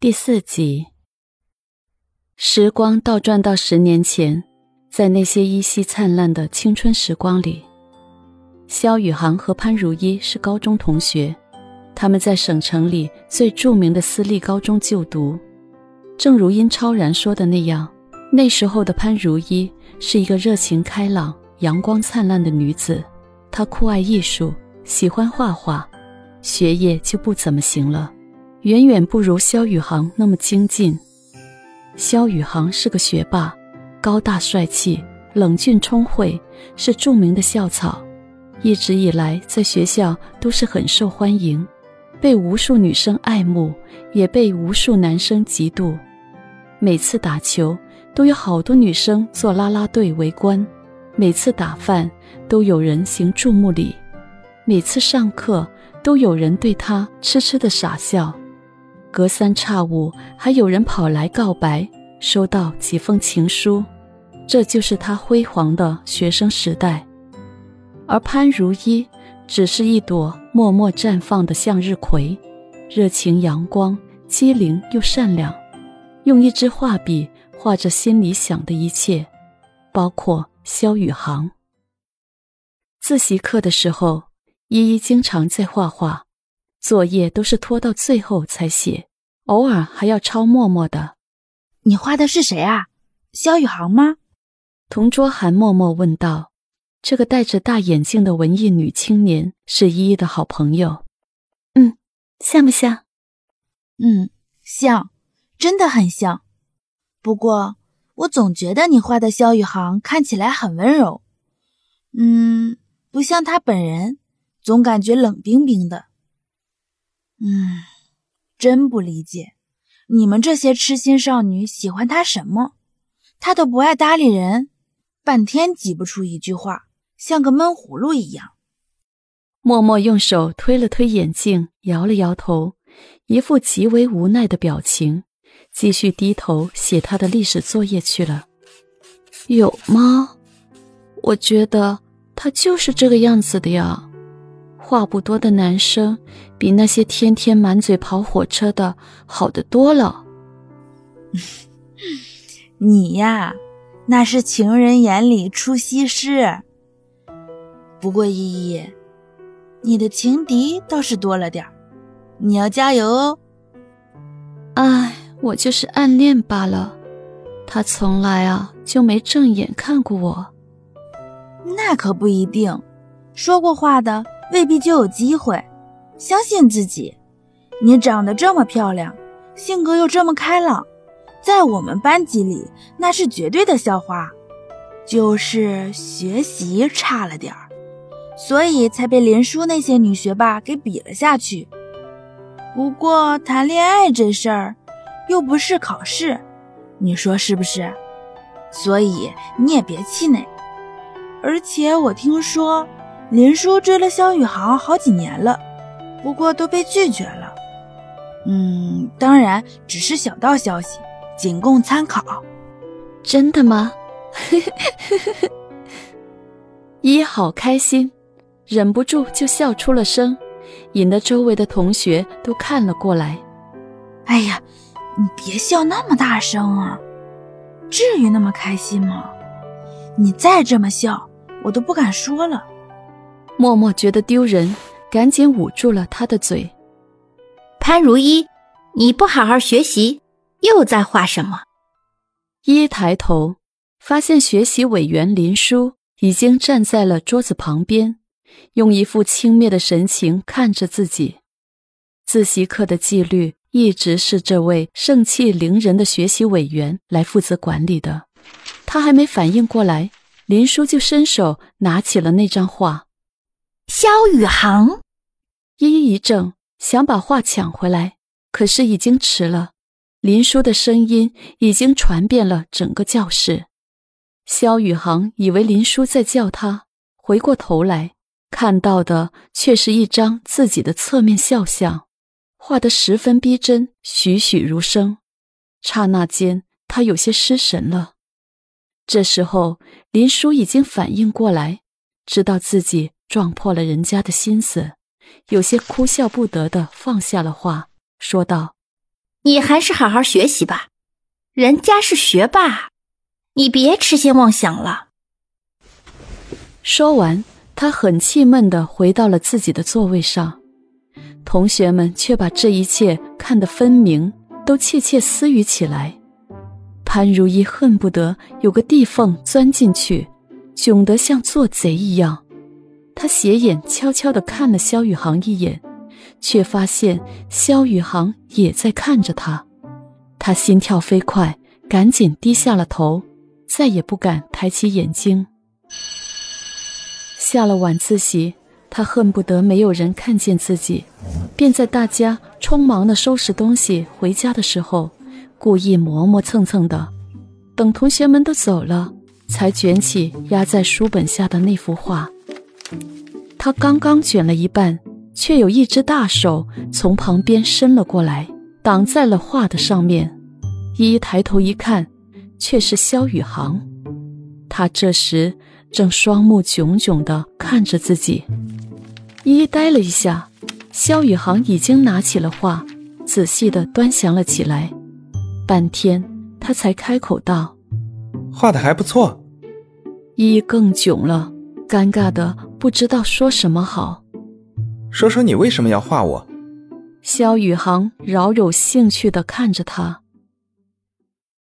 第四集。时光倒转到十年前，在那些依稀灿烂的青春时光里，萧宇航和潘如一是高中同学，他们在省城里最著名的私立高中就读。正如殷超然说的那样，那时候的潘如一是一个热情开朗、阳光灿烂的女子，她酷爱艺术，喜欢画画，学业就不怎么行了。远远不如萧宇航那么精进。萧宇航是个学霸，高大帅气，冷峻聪慧，是著名的校草，一直以来在学校都是很受欢迎，被无数女生爱慕，也被无数男生嫉妒。每次打球都有好多女生做啦啦队围观，每次打饭都有人行注目礼，每次上课都有人对他痴痴的傻笑。隔三差五还有人跑来告白，收到几封情书，这就是他辉煌的学生时代。而潘如一只是一朵默默绽放的向日葵，热情阳光，机灵又善良，用一支画笔画着心里想的一切，包括萧宇航。自习课的时候，依依经常在画画。作业都是拖到最后才写，偶尔还要抄默默的。你画的是谁啊？萧宇航吗？同桌韩默默问道。这个戴着大眼镜的文艺女青年是依依的好朋友。嗯，像不像？嗯，像，真的很像。不过我总觉得你画的萧宇航看起来很温柔。嗯，不像他本人，总感觉冷冰冰的。嗯，真不理解，你们这些痴心少女喜欢他什么？他都不爱搭理人，半天挤不出一句话，像个闷葫芦一样。默默用手推了推眼镜，摇了摇头，一副极为无奈的表情，继续低头写他的历史作业去了。有吗？我觉得他就是这个样子的呀。话不多的男生，比那些天天满嘴跑火车的好得多了。你呀，那是情人眼里出西施。不过依依，你的情敌倒是多了点你要加油哦。唉，我就是暗恋罢了，他从来啊就没正眼看过我。那可不一定，说过话的。未必就有机会，相信自己。你长得这么漂亮，性格又这么开朗，在我们班级里那是绝对的校花。就是学习差了点儿，所以才被林叔那些女学霸给比了下去。不过谈恋爱这事儿，又不是考试，你说是不是？所以你也别气馁。而且我听说。林叔追了萧宇航好几年了，不过都被拒绝了。嗯，当然只是小道消息，仅供参考。真的吗？一好开心，忍不住就笑出了声，引得周围的同学都看了过来。哎呀，你别笑那么大声啊！至于那么开心吗？你再这么笑，我都不敢说了。默默觉得丢人，赶紧捂住了他的嘴。潘如一，你不好好学习，又在画什么？一抬头，发现学习委员林叔已经站在了桌子旁边，用一副轻蔑的神情看着自己。自习课的纪律一直是这位盛气凌人的学习委员来负责管理的。他还没反应过来，林叔就伸手拿起了那张画。萧宇航，依依一怔，想把话抢回来，可是已经迟了。林叔的声音已经传遍了整个教室。萧宇航以为林叔在叫他，回过头来，看到的却是一张自己的侧面肖像，画得十分逼真，栩栩如生。刹那间，他有些失神了。这时候，林叔已经反应过来，知道自己。撞破了人家的心思，有些哭笑不得的放下了话，说道：“你还是好好学习吧，人家是学霸，你别痴心妄想了。说完，他很气闷的回到了自己的座位上，同学们却把这一切看得分明，都窃窃私语起来。潘如意恨不得有个地缝钻进去，窘得像做贼一样。他斜眼悄悄地看了萧宇航一眼。却发现萧宇航也在看着他，他心跳飞快，赶紧低下了头，再也不敢抬起眼睛。下了晚自习，他恨不得没有人看见自己，便在大家匆忙的收拾东西回家的时候，故意磨磨蹭蹭的，等同学们都走了，才卷起压在书本下的那幅画。他刚刚卷了一半。却有一只大手从旁边伸了过来，挡在了画的上面。依依抬头一看，却是萧宇航。他这时正双目炯炯地看着自己。依依呆了一下，萧宇航已经拿起了画，仔细地端详了起来。半天，他才开口道：“画的还不错。”依依更囧了，尴尬的不知道说什么好。说说你为什么要画我？萧宇航饶有兴趣的看着他。